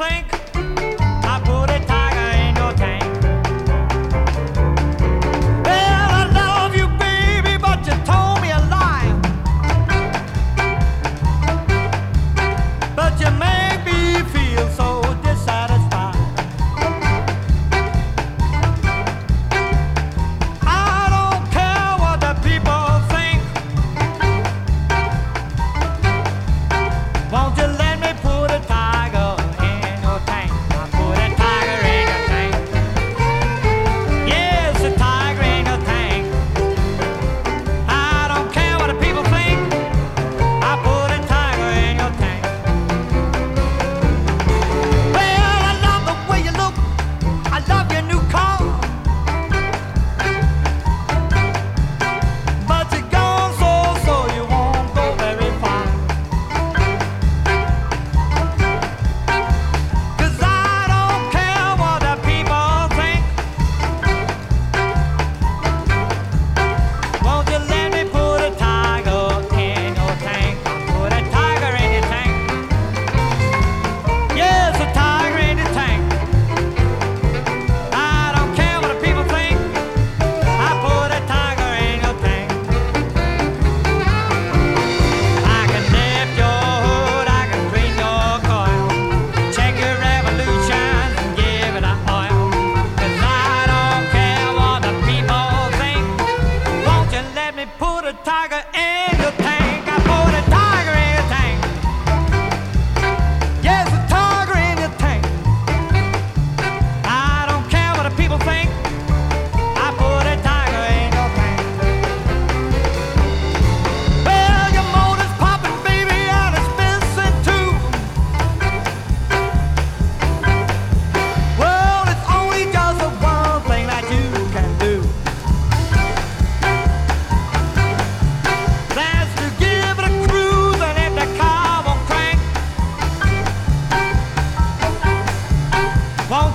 think?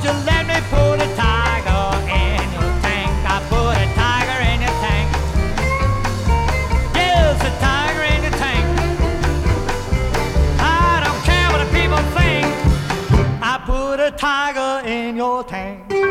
You let me put a tiger in your tank? I put a tiger in your tank. A tiger in your tank. I don't care what the people think. I put a tiger in your tank.